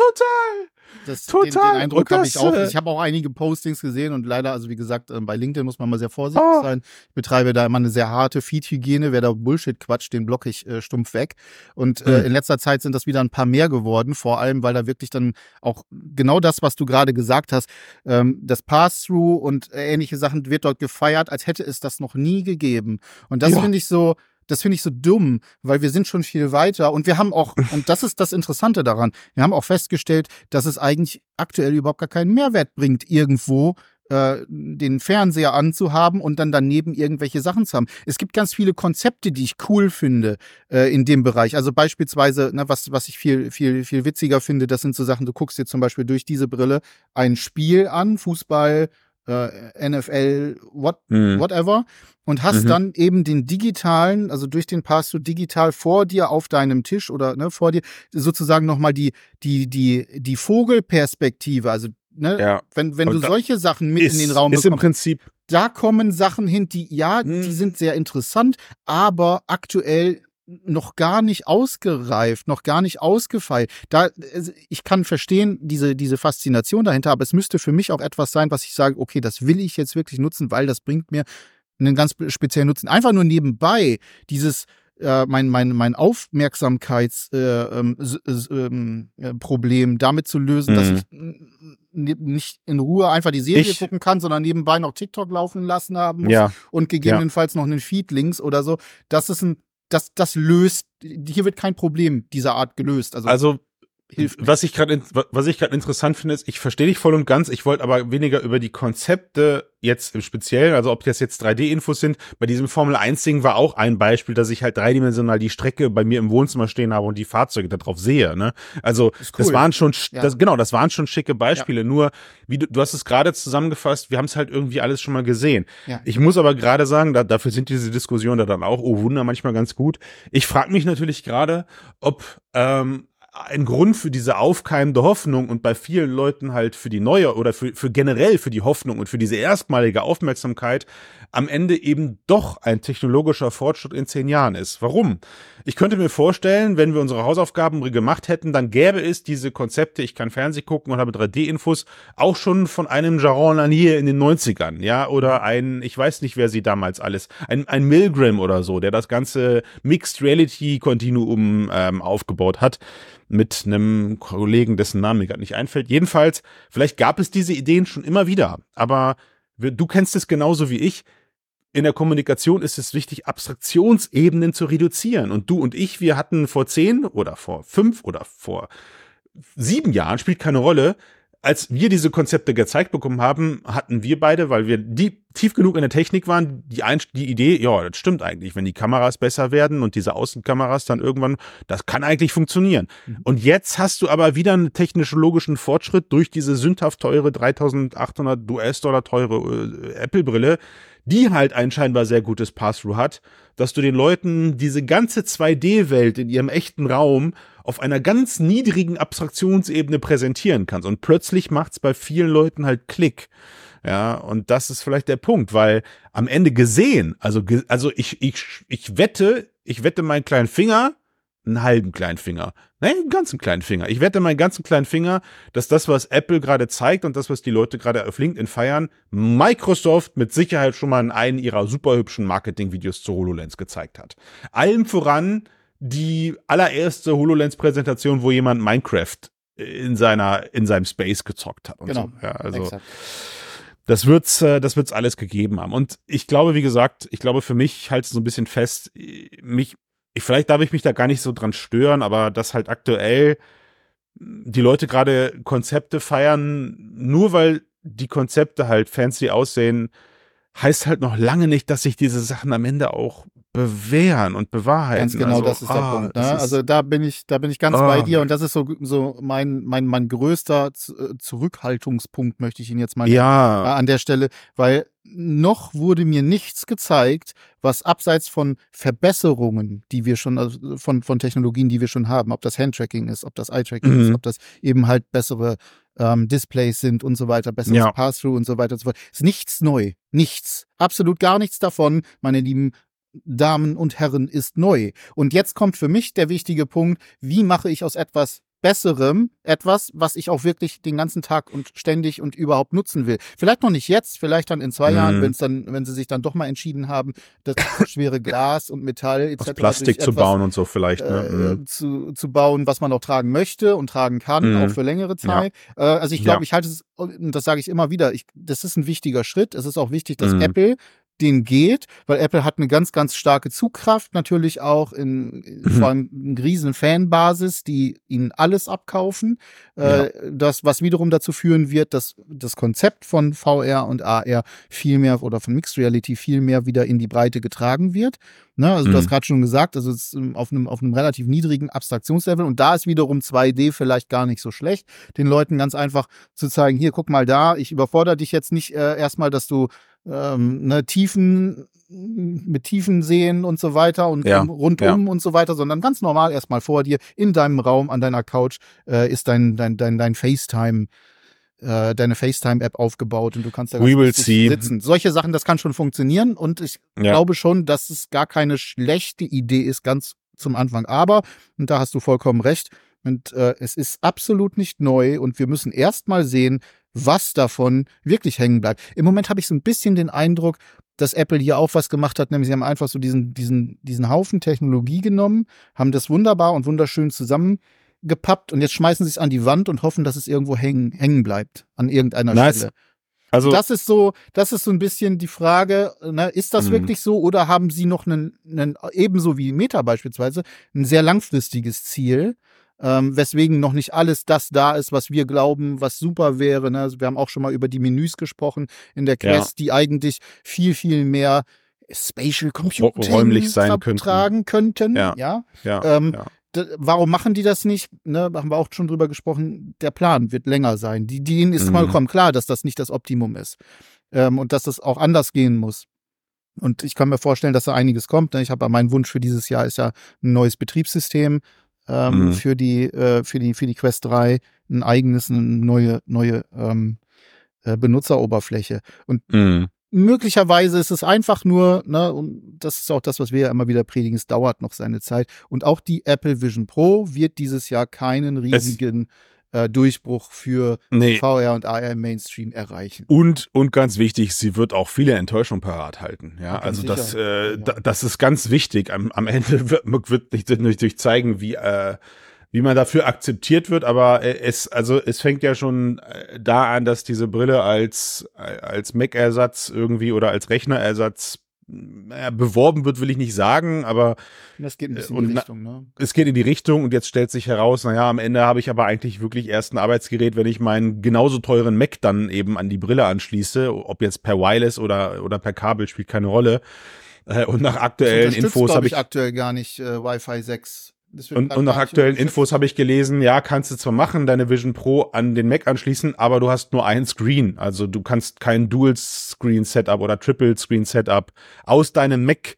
total. Das, Total. Den, den Eindruck habe ich auch. Ich habe auch einige Postings gesehen und leider, also wie gesagt, ähm, bei LinkedIn muss man mal sehr vorsichtig oh. sein. Ich betreibe da immer eine sehr harte Feed-Hygiene. Wer da Bullshit quatscht, den blocke ich äh, stumpf weg. Und äh, mhm. in letzter Zeit sind das wieder ein paar mehr geworden, vor allem, weil da wirklich dann auch genau das, was du gerade gesagt hast, ähm, das Pass-Through und äh, ähnliche Sachen wird dort gefeiert, als hätte es das noch nie gegeben. Und das finde ich so, das finde ich so dumm, weil wir sind schon viel weiter und wir haben auch, und das ist das Interessante daran, wir haben auch festgestellt, dass es eigentlich aktuell überhaupt gar keinen Mehrwert bringt, irgendwo äh, den Fernseher anzuhaben und dann daneben irgendwelche Sachen zu haben. Es gibt ganz viele Konzepte, die ich cool finde äh, in dem Bereich. Also beispielsweise, ne, was, was ich viel, viel, viel witziger finde, das sind so Sachen, du guckst dir zum Beispiel durch diese Brille ein Spiel an, Fußball, äh, NFL, what, mhm. whatever, und hast mhm. dann eben den digitalen, also durch den Pass du digital vor dir auf deinem Tisch oder ne, vor dir sozusagen nochmal die, die, die, die Vogelperspektive, also ne, ja. wenn, wenn du solche Sachen mit ist, in den Raum ist bekommst, im Prinzip da kommen Sachen hin, die ja, mhm. die sind sehr interessant, aber aktuell noch gar nicht ausgereift, noch gar nicht ausgefeilt. Da, ich kann verstehen, diese, diese Faszination dahinter, aber es müsste für mich auch etwas sein, was ich sage, okay, das will ich jetzt wirklich nutzen, weil das bringt mir einen ganz speziellen Nutzen. Einfach nur nebenbei dieses, äh, mein, mein, mein Aufmerksamkeitsproblem äh, ähm, äh, damit zu lösen, mhm. dass ich nicht in Ruhe einfach die Serie ich, gucken kann, sondern nebenbei noch TikTok laufen lassen haben muss ja. und gegebenenfalls ja. noch einen Feed links oder so. Das ist ein das, das löst, hier wird kein Problem dieser Art gelöst. Also, also hilft. Was ich gerade, was ich gerade interessant finde, ist, ich verstehe dich voll und ganz. Ich wollte aber weniger über die Konzepte jetzt im Speziellen, also ob das jetzt 3D-Infos sind. Bei diesem Formel 1-Ding war auch ein Beispiel, dass ich halt dreidimensional die Strecke bei mir im Wohnzimmer stehen habe und die Fahrzeuge darauf sehe. Ne? Also cool. das waren schon, ja. das, genau, das waren schon schicke Beispiele. Ja. Nur, wie du, du hast es gerade zusammengefasst, wir haben es halt irgendwie alles schon mal gesehen. Ja. Ich muss aber gerade sagen, da, dafür sind diese Diskussionen da dann auch, oh Wunder, manchmal ganz gut. Ich frage mich natürlich gerade, ob ähm, ein Grund für diese aufkeimende Hoffnung und bei vielen Leuten halt für die neue oder für, für generell für die Hoffnung und für diese erstmalige Aufmerksamkeit am Ende eben doch ein technologischer Fortschritt in zehn Jahren ist. Warum? Ich könnte mir vorstellen, wenn wir unsere Hausaufgaben gemacht hätten, dann gäbe es diese Konzepte, ich kann Fernsehen gucken und habe 3D-Infos, auch schon von einem Jaron Lanier in den 90ern, ja, oder ein, ich weiß nicht, wer sie damals alles, ein, ein Milgram oder so, der das ganze Mixed Reality Kontinuum ähm, aufgebaut hat mit einem Kollegen, dessen Name mir gerade nicht einfällt. Jedenfalls, vielleicht gab es diese Ideen schon immer wieder, aber du kennst es genauso wie ich in der Kommunikation ist es wichtig, Abstraktionsebenen zu reduzieren. Und du und ich, wir hatten vor zehn oder vor fünf oder vor sieben Jahren, spielt keine Rolle, als wir diese Konzepte gezeigt bekommen haben, hatten wir beide, weil wir die tief genug in der Technik waren, die, die Idee, ja, das stimmt eigentlich, wenn die Kameras besser werden und diese Außenkameras dann irgendwann, das kann eigentlich funktionieren. Mhm. Und jetzt hast du aber wieder einen technologischen Fortschritt durch diese sündhaft teure 3800 US-Dollar teure äh, Apple-Brille, die halt ein scheinbar sehr gutes Pass-Through hat, dass du den Leuten diese ganze 2D-Welt in ihrem echten Raum auf einer ganz niedrigen Abstraktionsebene präsentieren kannst. Und plötzlich macht's bei vielen Leuten halt Klick. Ja, und das ist vielleicht der Punkt, weil am Ende gesehen, also, also ich, ich, ich wette, ich wette meinen kleinen Finger, einen halben kleinen Finger. Nein, einen ganzen kleinen Finger. Ich wette meinen ganzen kleinen Finger, dass das, was Apple gerade zeigt und das, was die Leute gerade auf LinkedIn feiern, Microsoft mit Sicherheit schon mal in einem ihrer super hübschen Marketing-Videos zu HoloLens gezeigt hat. Allem voran die allererste HoloLens-Präsentation, wo jemand Minecraft in seiner, in seinem Space gezockt hat. Und genau. So. Ja, also. Exakt das wird's, äh, das wird's alles gegeben haben. Und ich glaube, wie gesagt, ich glaube für mich halt so ein bisschen fest, mich, ich, vielleicht darf ich mich da gar nicht so dran stören, aber dass halt aktuell die Leute gerade Konzepte feiern, nur weil die Konzepte halt fancy aussehen, heißt halt noch lange nicht, dass sich diese Sachen am Ende auch bewähren und bewahrheiten. Ganz genau, also, das ist der ah, Punkt. Ne? Also da bin ich, da bin ich ganz oh. bei dir und das ist so, so mein, mein, mein größter äh, Zurückhaltungspunkt, möchte ich ihn jetzt mal ja. an der Stelle, weil noch wurde mir nichts gezeigt, was abseits von Verbesserungen, die wir schon, also von, von Technologien, die wir schon haben, ob das Handtracking ist, ob das Eye-Tracking mhm. ist, ob das eben halt bessere ähm, Displays sind und so weiter, besseres ja. Pass-Through und so weiter und so fort. Ist nichts neu. Nichts. Absolut gar nichts davon, meine lieben Damen und Herren, ist neu. Und jetzt kommt für mich der wichtige Punkt, wie mache ich aus etwas Besserem etwas, was ich auch wirklich den ganzen Tag und ständig und überhaupt nutzen will. Vielleicht noch nicht jetzt, vielleicht dann in zwei mhm. Jahren, wenn es dann, wenn sie sich dann doch mal entschieden haben, das schwere [laughs] Glas und Metall etc. Aus Plastik zu etwas, bauen und so vielleicht. Ne? Äh, mhm. zu, zu bauen, was man auch tragen möchte und tragen kann, mhm. auch für längere Zeit. Ja. Äh, also ich glaube, ja. ich halte es, und das sage ich immer wieder, ich, das ist ein wichtiger Schritt. Es ist auch wichtig, dass mhm. Apple den geht, weil Apple hat eine ganz, ganz starke Zugkraft, natürlich auch in, mhm. vor allem eine riesen Fanbasis, die ihnen alles abkaufen. Äh, ja. das, was wiederum dazu führen wird, dass das Konzept von VR und AR viel mehr oder von Mixed Reality viel mehr wieder in die Breite getragen wird. Ne? Also mhm. du hast mhm. gerade schon gesagt, also es ist auf einem, auf einem relativ niedrigen Abstraktionslevel und da ist wiederum 2D vielleicht gar nicht so schlecht, den Leuten ganz einfach zu zeigen, hier, guck mal da, ich überfordere dich jetzt nicht äh, erstmal, dass du ähm, ne, Tiefen mit Tiefen sehen und so weiter und ja, rundum ja. und so weiter, sondern ganz normal erstmal vor dir in deinem Raum an deiner Couch äh, ist dein dein dein dein FaceTime äh, deine FaceTime-App aufgebaut und du kannst da We will see. sitzen. Solche Sachen, das kann schon funktionieren und ich ja. glaube schon, dass es gar keine schlechte Idee ist, ganz zum Anfang. Aber, und da hast du vollkommen recht, und äh, es ist absolut nicht neu und wir müssen erst mal sehen, was davon wirklich hängen bleibt. Im Moment habe ich so ein bisschen den Eindruck, dass Apple hier auch was gemacht hat, nämlich sie haben einfach so diesen, diesen, diesen Haufen Technologie genommen, haben das wunderbar und wunderschön zusammengepappt und jetzt schmeißen sie es an die Wand und hoffen, dass es irgendwo hängen, hängen bleibt, an irgendeiner nice. Stelle. Also das ist so, das ist so ein bisschen die Frage, ne, ist das mhm. wirklich so oder haben sie noch einen, einen ebenso wie Meta beispielsweise ein sehr langfristiges Ziel? Ähm, weswegen noch nicht alles das da ist, was wir glauben, was super wäre. Ne? Also wir haben auch schon mal über die Menüs gesprochen in der Quest, ja. die eigentlich viel, viel mehr Spatial Computing räumlich sein tragen könnten. Ja. ja? ja. Ähm, ja. Warum machen die das nicht? Ne, haben wir auch schon drüber gesprochen. Der Plan wird länger sein. Die, denen ist mhm. vollkommen klar, dass das nicht das Optimum ist. Ähm, und dass das auch anders gehen muss. Und ich kann mir vorstellen, dass da einiges kommt. Ne? Ich habe mein Wunsch für dieses Jahr ist ja ein neues Betriebssystem ähm, Mhm. für die äh, für die für die Quest 3 ein eigenes eine neue neue ähm, äh, Benutzeroberfläche und Mhm. möglicherweise ist es einfach nur, ne, und das ist auch das, was wir ja immer wieder predigen, es dauert noch seine Zeit. Und auch die Apple Vision Pro wird dieses Jahr keinen riesigen äh, Durchbruch für Nee. VR und AR im Mainstream erreichen. Und, und ganz wichtig, sie wird auch viele Enttäuschungen parat halten. Ja, Ja, also das, äh, Ja. da, das ist ganz wichtig. Am, am Ende wird, wird nicht durch, durch zeigen, wie, äh, wie man dafür akzeptiert wird, aber äh, es, also es fängt ja schon äh, da an, dass diese Brille als, äh, als Mac-Ersatz irgendwie oder als Rechnerersatz naja, beworben wird, will ich nicht sagen, aber Das geht ein bisschen und in die Richtung, ne? es geht in die Richtung und jetzt stellt sich heraus, naja, am Ende habe ich aber eigentlich wirklich erst ein Arbeitsgerät, wenn ich meinen genauso teuren Mac dann eben an die Brille anschließe, ob jetzt per Wireless oder, oder per Kabel, spielt keine Rolle. Äh, Und nach aktuellen Infos habe ich ich aktuell gar nicht äh, Wi-Fi 6. Und, und nach aktuellen. Infos habe ich gelesen, ja, kannst du zwar machen, deine Vision Pro an den Mac anschließen, aber du hast nur ein Screen. Also du kannst kein Dual-Screen-Setup oder Triple-Screen-Setup aus deinem Mac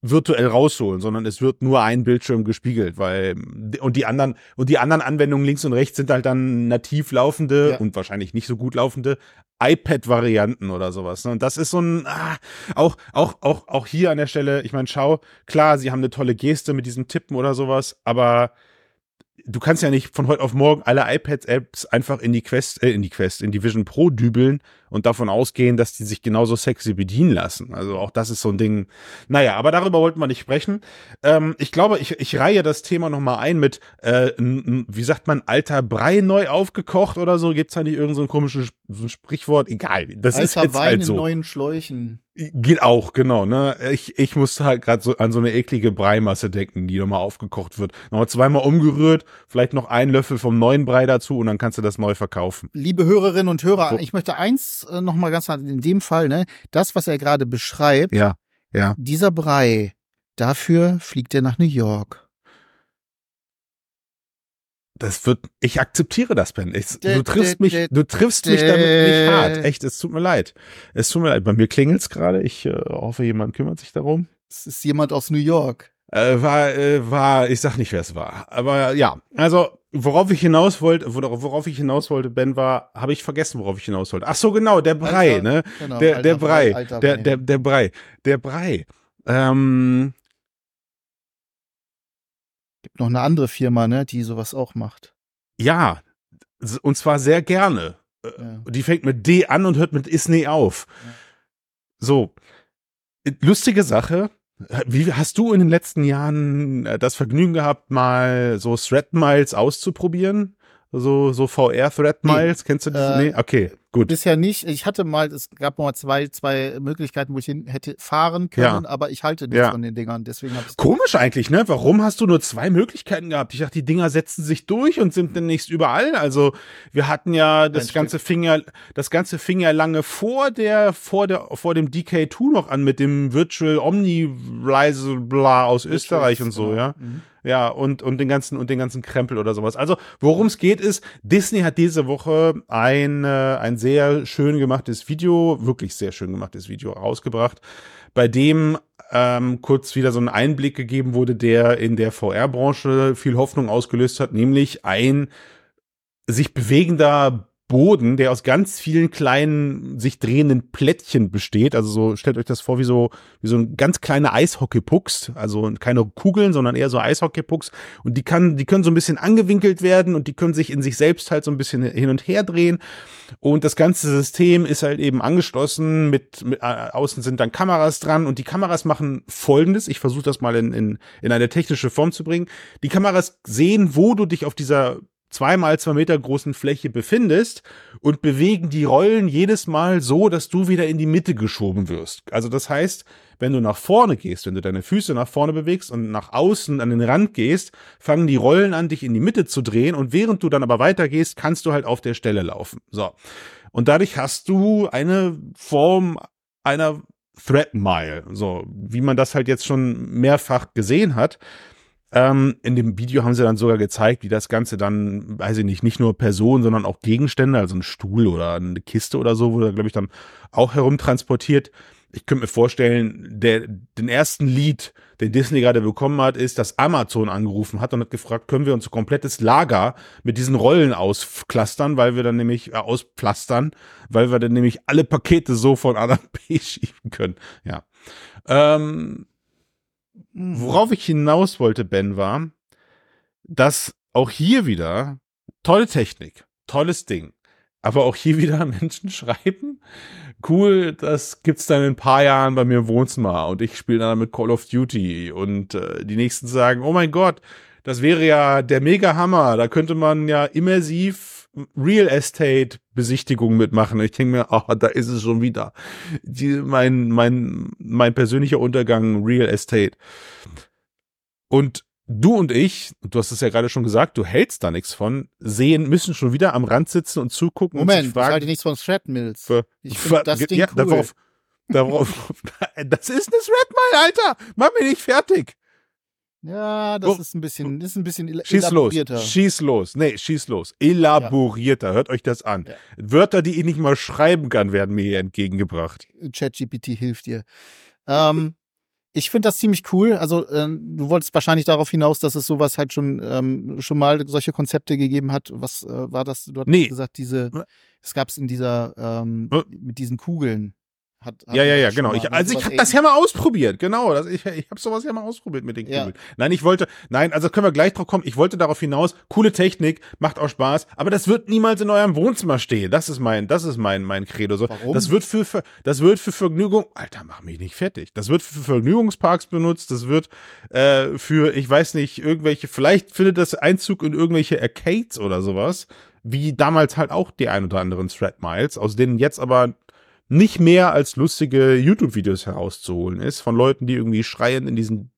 virtuell rausholen, sondern es wird nur ein Bildschirm gespiegelt, weil und die anderen und die anderen Anwendungen links und rechts sind halt dann nativ laufende Ja. und wahrscheinlich nicht so gut laufende iPad-Varianten oder sowas. ne? Und das ist so ein ah, auch auch auch auch hier an der Stelle. Ich meine, schau, klar, sie haben eine tolle Geste mit diesem Tippen oder sowas, aber du kannst ja nicht von heute auf morgen alle iPad-Apps einfach in die Quest, äh, in die Quest, in die Vision Pro dübeln und davon ausgehen, dass die sich genauso sexy bedienen lassen. Also auch das ist so ein Ding. Naja, aber darüber wollten wir nicht sprechen. Ähm, ich glaube, ich, ich reihe das Thema nochmal ein mit, äh, wie sagt man, alter Brei neu aufgekocht oder so. Gibt's da nicht irgend so Sp- so ein Sprichwort? Egal. Das ist Alter jetzt Wein halt in so. neuen Schläuchen. Geht auch, genau. Ne? Ich, ich musste halt gerade so an so eine eklige Breimasse denken, die nochmal aufgekocht wird. Nochmal zweimal umgerührt, vielleicht noch einen Löffel vom neuen Brei dazu und dann kannst du das neu verkaufen. Liebe Hörerinnen und Hörer, Wo- ich möchte eins äh, noch mal ganz in dem Fall, ne, das, was er gerade beschreibt, Ja, ja. dieser Brei, dafür fliegt er nach New York. Das wird, ich akzeptiere das, Ben. Ich, du triffst mich, du triffst mich damit nicht hart. Echt, es tut mir leid. Es tut mir leid. Bei mir klingelt's gerade. Ich äh, hoffe, jemand kümmert sich darum. Es ist jemand aus New York. Äh, war, äh, war, ich sag nicht, wer es war. Aber ja, also worauf ich hinaus wollte, wor- worauf ich hinaus wollte, Ben, war, habe ich vergessen, worauf ich hinaus wollte. Ach so, genau, der Brei, Alter, ne? Genau, Der, der Brei, alter der, Wein. der, der Brei, der Brei. Ähm, Gibt noch eine andere Firma, ne, die sowas auch macht. ja, und zwar sehr gerne. Äh, Ja. Die fängt mit D an und hört mit Isney auf. Ja. So, äh, lustige Sache. Wie hast du in den letzten Jahren äh, das Vergnügen gehabt, mal so Thread Miles auszuprobieren? So, so VR Thread Nee. Miles, kennst du das? Äh, nee, okay, gut. Bisher nicht. Ich hatte mal, es gab mal zwei, zwei Möglichkeiten, wo ich hin hätte fahren können, aber ich halte nichts Ja. von den Dingern. Deswegen habe ich Komisch eigentlich, ne? Warum hast du nur zwei Möglichkeiten gehabt? Ich dachte, die Dinger setzen sich durch und sind demnächst überall. Also, wir hatten ja das Ein ganze fing ja, das ganze fing ja lange vor der, vor der, vor dem DK2 noch an mit dem Virtual Omni Rise bla aus Österreich und so, Genau. ja. Mhm. Ja, und, und den ganzen, und den ganzen Krempel oder sowas. Also, worum es geht ist, Disney hat diese Woche ein, äh, ein sehr schön gemachtes Video, wirklich sehr schön gemachtes Video rausgebracht, bei dem ähm, kurz wieder so ein Einblick gegeben wurde, der in der VR-Branche viel Hoffnung ausgelöst hat, nämlich ein sich bewegender Boden, der aus ganz vielen kleinen, sich drehenden Plättchen besteht. Also so, stellt euch das vor wie so, wie so ein ganz kleine Eishockeypucks. Also keine Kugeln, sondern eher so Eishockeypucks. Und die kann, die können so ein bisschen angewinkelt werden und die können sich in sich selbst halt so ein bisschen hin und her drehen. Und das ganze System ist halt eben angeschlossen mit, mit äh, außen sind dann Kameras dran und die Kameras machen folgendes. Ich versuche das mal in, in, in eine technische Form zu bringen. Die Kameras sehen, wo du dich auf dieser zweimal zwei Meter großen Fläche befindest und bewegen die Rollen jedes Mal so, dass du wieder in die Mitte geschoben wirst. Also das heißt, wenn du nach vorne gehst, wenn du deine Füße nach vorne bewegst und nach außen an den Rand gehst, fangen die Rollen an, dich in die Mitte zu drehen und während du dann aber weitergehst, kannst du halt auf der Stelle laufen. So. Und dadurch hast du eine Form einer Threat Mile, so wie man das halt jetzt schon mehrfach gesehen hat. Ähm, in dem Video haben sie dann sogar gezeigt, wie das Ganze dann, weiß ich nicht, nicht nur Personen, sondern auch Gegenstände, also ein Stuhl oder eine Kiste oder so, wurde, glaube ich, dann auch herumtransportiert, ich könnte mir vorstellen, der, den ersten Lied, den Disney gerade bekommen hat, ist, dass Amazon angerufen hat und hat gefragt, können wir unser komplettes Lager mit diesen Rollen ausklustern, weil wir dann nämlich, äh, auspflastern, weil wir dann nämlich alle Pakete so von A nach B [laughs] schieben können. Ja. Ähm, worauf ich hinaus wollte, Ben, war, dass auch hier wieder tolle Technik, tolles Ding. Aber auch hier [laughs] wieder Menschen schreiben, cool, das gibt's dann in ein paar Jahren bei mir im Wohnzimmer und ich spiele dann mit Call of Duty und äh, die nächsten sagen, oh mein Gott, das wäre ja der mega Hammer, da könnte man ja immersiv Real Estate Besichtigung mitmachen. Ich denke mir, oh, da ist es schon wieder. Die, mein, mein, mein persönlicher Untergang Real Estate. Und du und ich, du hast es ja gerade schon gesagt, du hältst da nichts von, sehen, müssen schon wieder am Rand sitzen und zugucken Moment, und sich fragen, ich halte nichts von Threadmills. Ich finde das Ding ja, cool. darauf, darauf, [laughs] [laughs] das ist eine Threadmile, Alter! Mach mich nicht fertig! Ja, das Oh. ist ein bisschen, ist ein bisschen Schieß los, elaborierter. schieß los. Nee, schieß los. Elaborierter, hört euch das an. Ja. Wörter, die ich nicht mal schreiben kann, werden mir hier entgegengebracht. ChatGPT hilft dir. Ähm, ich finde das ziemlich cool. Also ähm, du wolltest wahrscheinlich darauf hinaus, dass es sowas halt schon ähm, schon mal solche Konzepte gegeben hat. Was äh, war das? Du hast Nee. gesagt, diese, es gab es in dieser ähm, Äh. mit diesen Kugeln. Hat, hat Ja, ja, ja, genau. Ich, also ich habe das ja mal ausprobiert, genau. Das, ich ich habe sowas ja mal ausprobiert mit den Ja. Kugeln. Nein, ich wollte, nein, also können wir gleich drauf kommen. Ich wollte darauf hinaus, coole Technik, macht auch Spaß, aber das wird niemals in eurem Wohnzimmer stehen. Das ist mein, das ist mein, mein Credo. So, Warum? Das wird für, für, das wird für Vergnügung, Alter, mach mich nicht fertig. Das wird für Vergnügungsparks benutzt. Das wird äh, für, ich weiß nicht, irgendwelche, vielleicht findet das Einzug in irgendwelche Arcades oder sowas, wie damals halt auch die ein oder anderen Thread Miles, aus denen jetzt aber nicht mehr als lustige YouTube-Videos herauszuholen ist von Leuten, die irgendwie schreiend in diesen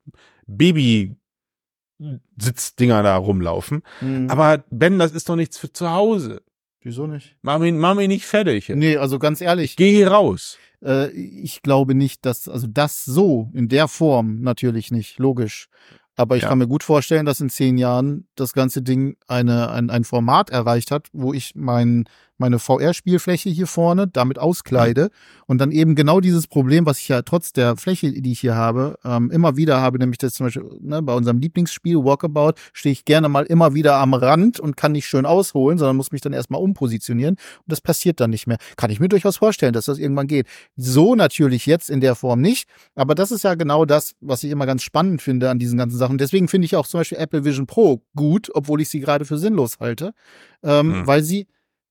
Baby-Sitzdinger da rumlaufen. Hm, Aber Ben, das ist doch nichts für zu Hause. wieso nicht? Mach mich, mach mich nicht fertig. Nee, also ganz ehrlich, Geh hier raus. äh, ich glaube nicht, dass, also das so, in der Form natürlich nicht, logisch. Aber ich Ja. kann mir gut vorstellen, dass in zehn Jahren das ganze Ding eine, ein, ein Format erreicht hat, wo ich mein, meine VR-Spielfläche hier vorne damit auskleide und dann eben genau dieses Problem, was ich ja trotz der Fläche, die ich hier habe, ähm, immer wieder habe, nämlich das zum Beispiel ne, bei unserem Lieblingsspiel Walkabout stehe ich gerne mal immer wieder am Rand und kann nicht schön ausholen, sondern muss mich dann erstmal umpositionieren und das passiert dann nicht mehr. Kann ich mir durchaus vorstellen, dass das irgendwann geht. So natürlich jetzt in der Form nicht, aber das ist ja genau das, was ich immer ganz spannend finde an diesen ganzen Sachen. Deswegen finde ich auch zum Beispiel Apple Vision Pro gut, obwohl ich sie gerade für sinnlos halte, ähm, Hm. weil sie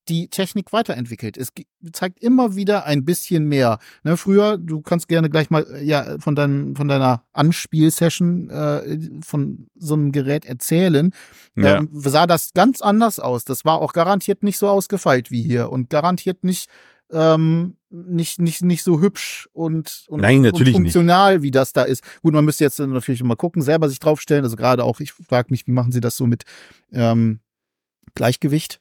die Technik weiterentwickelt. Es zeigt immer wieder ein bisschen mehr. Ne, früher, du kannst gerne gleich mal äh, ja von deinem von deiner Anspielsession äh, von so einem Gerät erzählen. Ja. Ähm, sah das ganz anders aus. Das war auch garantiert nicht so ausgefeilt wie hier und garantiert nicht ähm, nicht nicht nicht so hübsch und, und, Nein, natürlich und nicht. funktional wie das da ist. Gut, man müsste jetzt natürlich mal gucken, selber sich draufstellen. Also gerade auch, ich frage mich, wie machen sie das so mit ähm, Gleichgewicht?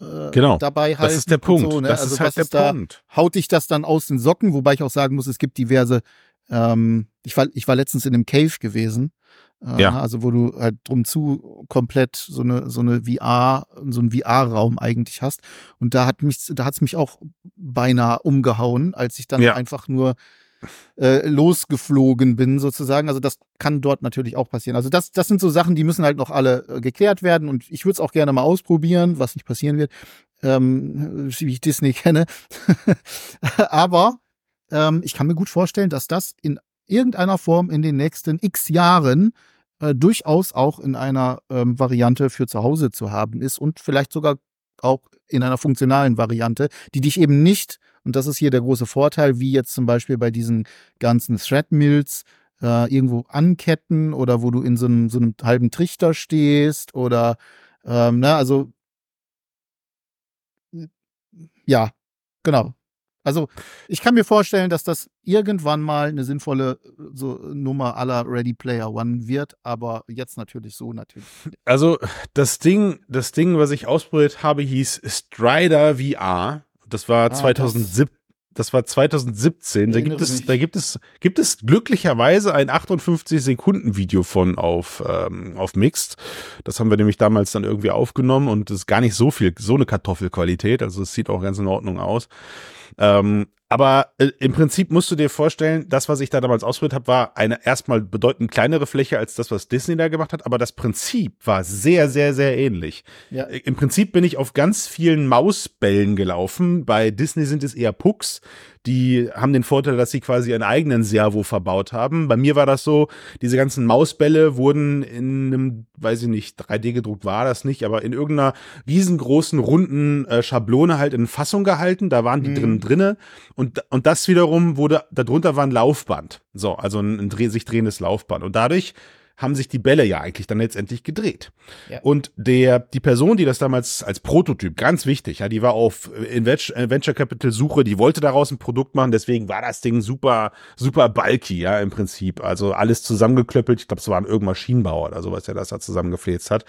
Äh, Genau. Dabei Das ist der Punkt. So, ne? Das also ist halt der ist da, Punkt. haut dich das dann aus den Socken, wobei ich auch sagen muss, es gibt diverse, ähm, ich war, ich war letztens in einem Cave gewesen, äh, Ja. also wo du halt drum zu komplett so eine, so eine VR, so einen VR-Raum eigentlich hast. Und da hat mich, da hat's mich auch beinahe umgehauen, als ich dann Ja. einfach nur äh, losgeflogen bin, sozusagen. Also das kann dort natürlich auch passieren. Also das, das sind so Sachen, die müssen halt noch alle äh, geklärt werden und ich würde es auch gerne mal ausprobieren, was nicht passieren wird, ähm, wie ich Disney kenne. [laughs] Aber ähm, ich kann mir gut vorstellen, dass das in irgendeiner Form in den nächsten x Jahren äh, durchaus auch in einer ähm, Variante für zu Hause zu haben ist und vielleicht sogar auch in einer funktionalen Variante, die dich eben nicht, und das ist hier der große Vorteil, wie jetzt zum Beispiel bei diesen ganzen Threadmills, äh, irgendwo anketten oder wo du in so einem, so einem halben Trichter stehst oder ähm, ne, also ja, genau. Also ich kann mir vorstellen, dass das irgendwann mal eine sinnvolle äh, so Nummer aller Ready Player One wird, aber jetzt natürlich so natürlich. Also das Ding, das Ding, was ich ausprobiert habe, hieß Strider VR. Das war Ah, 2017. Das war 2017. Da gibt es, mich. da gibt es, gibt es glücklicherweise ein 58 Sekunden Video von auf ähm, auf Mixed. Das haben wir nämlich damals dann irgendwie aufgenommen und es ist gar nicht so viel, so eine Kartoffelqualität. Also es sieht auch ganz in Ordnung aus. Ähm, Aber äh, im Prinzip musst du dir vorstellen, das, was ich da damals ausprobiert habe, war eine erstmal bedeutend kleinere Fläche als das, was Disney da gemacht hat. Aber das Prinzip war sehr, sehr, sehr ähnlich. Ja. Äh, Im Prinzip bin ich auf ganz vielen Mausbällen gelaufen. Bei Disney sind es eher Pucks. Die haben den Vorteil, dass sie quasi einen eigenen Servo verbaut haben. Bei mir war das so, diese ganzen Mausbälle wurden in einem, weiß ich nicht, 3D gedruckt war das nicht, aber in irgendeiner riesengroßen, runden äh, Schablone halt in Fassung gehalten. Da waren die mhm. drin drinne. Und, und das wiederum wurde, darunter war ein Laufband. So, also ein, ein sich drehendes Laufband. Und dadurch haben sich die Bälle ja eigentlich dann letztendlich gedreht. Ja. Und der, die Person, die das damals als Prototyp, ganz wichtig, ja, die war auf Venture Capital Suche, die wollte daraus ein Produkt machen, deswegen war das Ding super, super bulky, ja, im Prinzip. Also alles zusammengeklöppelt. Ich glaube, es war ein irgendein Maschinenbauer oder sowas, der das da zusammengefläzt hat.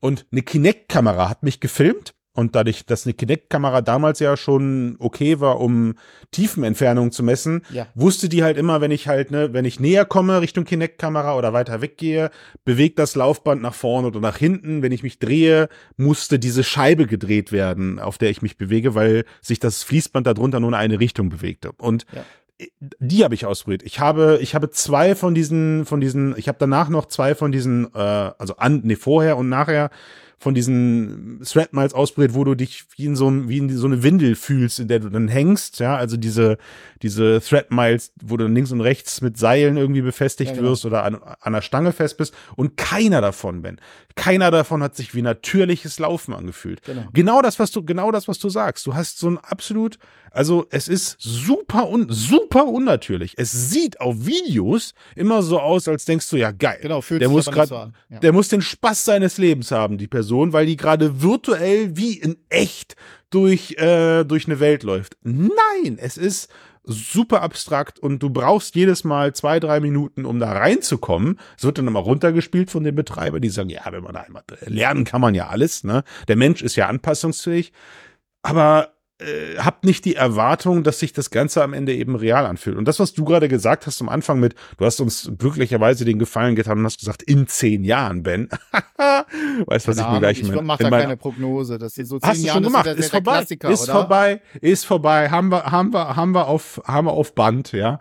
Und eine Kinect-Kamera hat mich gefilmt und dadurch, dass eine Kinect-Kamera damals ja schon okay war, um Tiefenentfernungen zu messen, ja. wusste die halt immer, wenn ich halt, ne, wenn ich näher komme Richtung Kinect-Kamera oder weiter weggehe, bewegt das Laufband nach vorne oder nach hinten. Wenn ich mich drehe, musste diese Scheibe gedreht werden, auf der ich mich bewege, weil sich das Fließband darunter nur in eine Richtung bewegte. Und ja die habe ich ausprobiert. Ich habe, ich habe zwei von diesen, von diesen, ich habe danach noch zwei von diesen, äh, also an, nee, vorher und nachher von diesen Thread Miles ausprobiert, wo du dich wie in so, wie in so eine Windel fühlst, in der du dann hängst, ja, also diese, diese Thread Miles, wo du links und rechts mit Seilen irgendwie befestigt ja, genau. wirst oder an, an der Stange fest bist und keiner davon, Ben, keiner davon hat sich wie natürliches Laufen angefühlt. Genau. genau das, was du, genau das, was du sagst. Du hast so ein absolut, also es ist super un, super unnatürlich. Es sieht auf Videos immer so aus, als denkst du, ja geil. Genau, fühlt der muss gerade, so ja. der muss den Spaß seines Lebens haben, die Person, weil die gerade virtuell wie in echt durch äh, durch eine Welt läuft. Nein, es ist super abstrakt und du brauchst jedes Mal zwei, drei Minuten, um da reinzukommen. Es wird dann immer runtergespielt von den Betreibern, die sagen, ja, wenn man da einmal lernen kann man ja alles, ne? Der Mensch ist ja anpassungsfähig. Aber äh, habt nicht die Erwartung, dass sich das Ganze am Ende eben real anfühlt. Und das, was du gerade gesagt hast am Anfang mit, du hast uns glücklicherweise den Gefallen getan und hast gesagt, in zehn Jahren, Ben. [laughs] weißt du, was ich mir gleich Ich mache da keine Prognose. Das ist so zehn hast du schon gemacht. Ist, ist vorbei. ist oder? vorbei. Ist vorbei. Haben wir, haben wir, haben wir auf, haben wir auf Band, ja.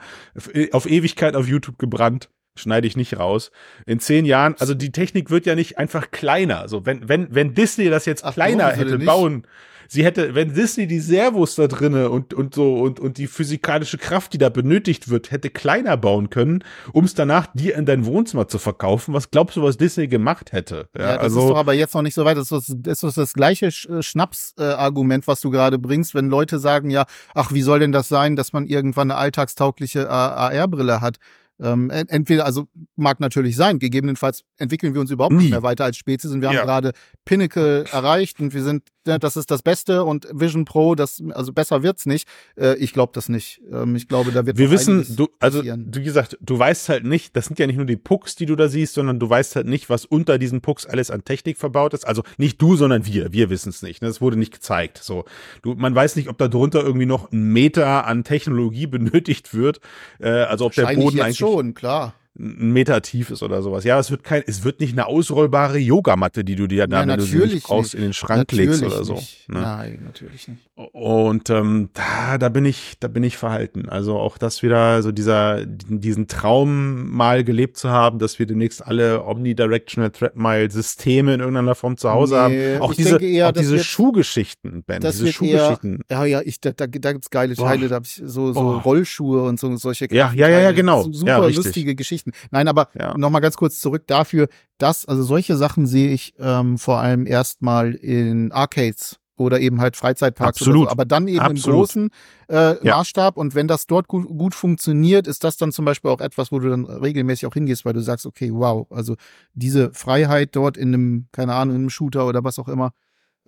Auf Ewigkeit auf YouTube gebrannt schneide ich nicht raus. In zehn Jahren, also die Technik wird ja nicht einfach kleiner. Also wenn, wenn, wenn Disney das jetzt Ach, kleiner hätte bauen, sie hätte, wenn Disney die Servos da drinne und, und so und, und die physikalische Kraft, die da benötigt wird, hätte kleiner bauen können, um es danach dir in dein Wohnzimmer zu verkaufen, was glaubst du, was Disney gemacht hätte? Ja, ja das also, ist doch aber jetzt noch nicht so weit. Das ist, das, ist das gleiche äh, Schnaps-Argument, was du gerade bringst, wenn Leute sagen, ja, ach, wie soll denn das sein, dass man irgendwann eine alltagstaugliche AR-Brille hat? Ähm, entweder, also mag natürlich sein, gegebenenfalls entwickeln wir uns überhaupt Nie. nicht mehr weiter als Spezies und wir ja. haben gerade Pinnacle erreicht und wir sind, das ist das Beste und Vision Pro, das, also besser wird's nicht. Äh, ich glaube das nicht. Ähm, ich glaube, da wird Wir wissen, du, also, du, wie gesagt, du weißt halt nicht, das sind ja nicht nur die Pucks, die du da siehst, sondern du weißt halt nicht, was unter diesen Pucks alles an Technik verbaut ist. Also nicht du, sondern wir. Wir wissen es nicht. Ne? Das wurde nicht gezeigt. So, du, man weiß nicht, ob da drunter irgendwie noch ein Meter an Technologie benötigt wird. Äh, also ob der Boden eigentlich schon, klar ein Meter tief ist oder sowas. Ja, es wird kein, es wird nicht eine ausrollbare Yogamatte, die du dir dann, ja, wenn du sie nicht brauchst, in den Schrank natürlich legst oder so. Ne? Nein, natürlich nicht. Und ähm, da, da bin ich, da bin ich verhalten. Also auch das wieder so dieser, diesen Traum mal gelebt zu haben, dass wir demnächst alle Omnidirectional Threadmile Systeme in irgendeiner Form zu Hause nee, haben. Auch diese, eher, auch diese wird, Schuhgeschichten, Ben, diese Schuhgeschichten. Eher, ja, ja, ich, da, da, da gibt's geile Teile, Boah. da hab ich so, so. Rollschuhe und so solche Ja, ja, ja, ja, genau. Super ja, lustige Geschichten. Geschichten. Nein, aber ja. nochmal ganz kurz zurück dafür, dass, also solche Sachen sehe ich ähm, vor allem erstmal in Arcades oder eben halt Freizeitparks Absolut. so, aber dann eben Absolut. im großen äh, ja. Maßstab und wenn das dort gut, gut funktioniert, ist das dann zum Beispiel auch etwas, wo du dann regelmäßig auch hingehst, weil du sagst, okay, wow, also diese Freiheit dort in einem, keine Ahnung, in einem Shooter oder was auch immer,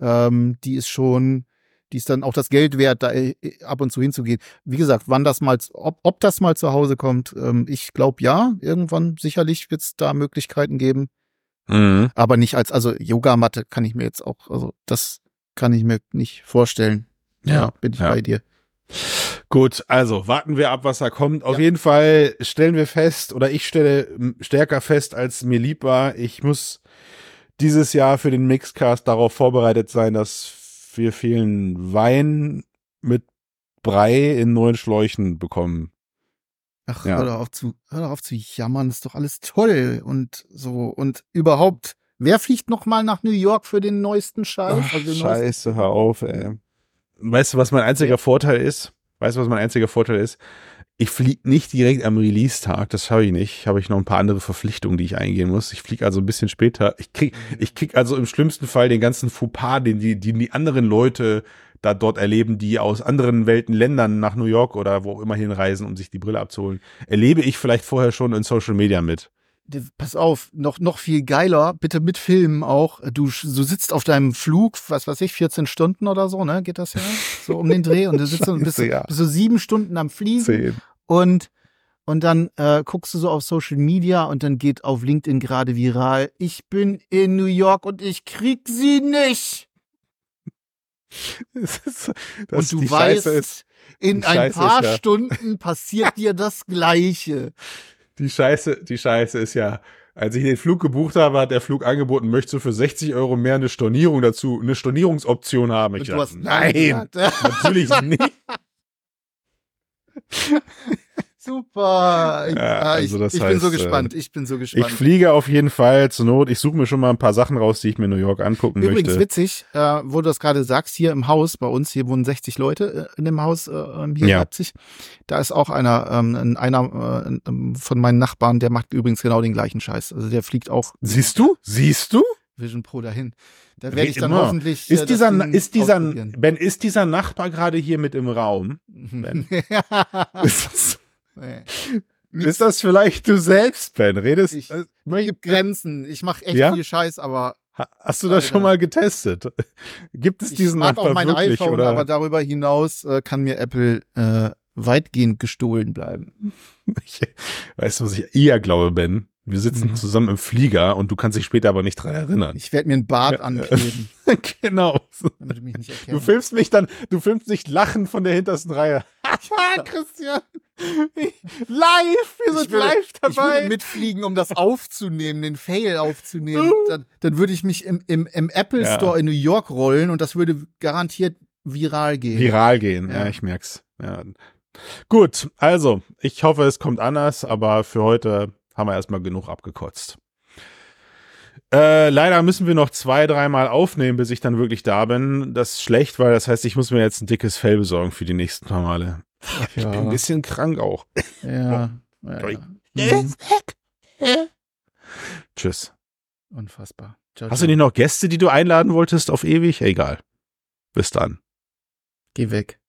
ähm, die ist schon, die ist dann auch das Geld wert, da äh, ab und zu hinzugehen. Wie gesagt, wann das mal, ob, ob das mal zu Hause kommt, ähm, ich glaube ja, irgendwann sicherlich wird es da Möglichkeiten geben. Mhm. Aber nicht als, also Yogamatte kann ich mir jetzt auch, also das kann ich mir nicht vorstellen. Ja, ja bin ich ja. bei dir. Gut, also warten wir ab, was da kommt. Auf ja. jeden Fall stellen wir fest, oder ich stelle stärker fest, als mir lieb war, ich muss dieses Jahr für den Mixcast darauf vorbereitet sein, dass wir vielen Wein mit Brei in neuen Schläuchen bekommen. Ach, Ja. hör doch auf zu, hör doch auf zu jammern, ist doch alles toll und so und überhaupt. Wer fliegt noch mal nach New York für den neuesten Scheiß? Ach, Also den neuesten- scheiße, hör auf, ey. Weißt du, was mein einziger Vorteil ist? Weißt du, was mein einziger Vorteil ist? Ich fliege nicht direkt am Release-Tag, das habe ich nicht. Habe ich noch ein paar andere Verpflichtungen, die ich eingehen muss. Ich fliege also ein bisschen später. Ich krieg, ich krieg also im schlimmsten Fall den ganzen Fauxpas, den die, die, die anderen Leute da dort erleben, die aus anderen Welten, Ländern nach New York oder wo auch immer hinreisen, um sich die Brille abzuholen, erlebe ich vielleicht vorher schon in Social Media mit. Pass auf, noch, noch viel geiler, bitte mit Filmen auch. Du, du sitzt auf deinem Flug, was weiß ich, 14 Stunden oder so, ne? Geht das ja? So um den Dreh und du sitzt und bist, ja. bist so sieben Stunden am Fliegen Zehn. und und dann äh, guckst du so auf Social Media und dann geht auf LinkedIn gerade viral. Ich bin in New York und ich krieg sie nicht. [laughs] Das ist, das und du weißt, in ein Scheiße paar ist ja- Stunden passiert dir das Gleiche. Die Scheiße, die Scheiße ist ja, als ich den Flug gebucht habe, hat der Flug angeboten, möchtest du für 60 Euro mehr eine Stornierung dazu, eine Stornierungsoption haben. Ich dachte, nein, natürlich nicht. [laughs] Super. Ich, Ja, ah, also ich, das ich bin so heißt, äh, gespannt. Ich bin so Ich gespannt. fliege auf jeden Fall zur Not. Ich suche mir schon mal ein paar Sachen raus, die ich mir in New York angucken Übrigens möchte. witzig, äh, wo du das gerade sagst, hier im Haus, bei uns, hier wohnen 60 Leute äh, in dem Haus, äh, hier in Ja. Leipzig. Da ist auch einer, ähm, einer äh, von meinen Nachbarn, der macht übrigens genau den gleichen Scheiß. Also der fliegt auch Siehst du? Siehst du? Vision Pro dahin. Da werde ich dann Immer. hoffentlich. äh, Ist das dieser, ist dieser. Ben, ist dieser Nachbar gerade hier mit im Raum? [laughs] Ben. [laughs] Ist das, Nee. ist das vielleicht du selbst, Ben? Redest, Ich- äh, gibt Grenzen. Ich mache echt Ja? viel Scheiß, aber Ha- Hast du das Alter. schon mal getestet? Gibt es ich diesen auch Nachbar mein wirklich? iPhone, oder? aber darüber hinaus äh, kann mir Apple äh, weitgehend gestohlen bleiben. [laughs] Ich, weißt du, was ich eher glaube, Ben? Wir sitzen Mhm. zusammen im Flieger und du kannst dich später aber nicht dran erinnern. Ich werde mir einen Bart Ja, ankleben, [laughs] genau. damit du mich nicht Du filmst mich dann, du filmst mich lachen von der hintersten Reihe. [laughs] Christian! Live! Wir sind würde- live Ich würde dabei! mitfliegen, um das aufzunehmen, den Fail aufzunehmen. Dann, dann würde ich mich im, im, im Apple Ja. Store in New York rollen und das würde garantiert viral gehen. Viral gehen, ja, Ja. ich merk's. Ja. Gut, also, ich hoffe, es kommt anders, aber für heute haben wir erstmal genug abgekotzt. Äh, leider müssen wir noch zwei, dreimal aufnehmen, bis ich dann wirklich da bin. Das ist schlecht, weil das heißt, ich muss mir jetzt ein dickes Fell besorgen für die nächsten paar Male. Ich bin ein bisschen krank auch. Ja. ja, Ui. ja. Mhm. Tschüss. Unfassbar. Ciao, Hast du nicht noch Gäste, die du einladen wolltest auf ewig? Egal. Bis dann. Geh weg.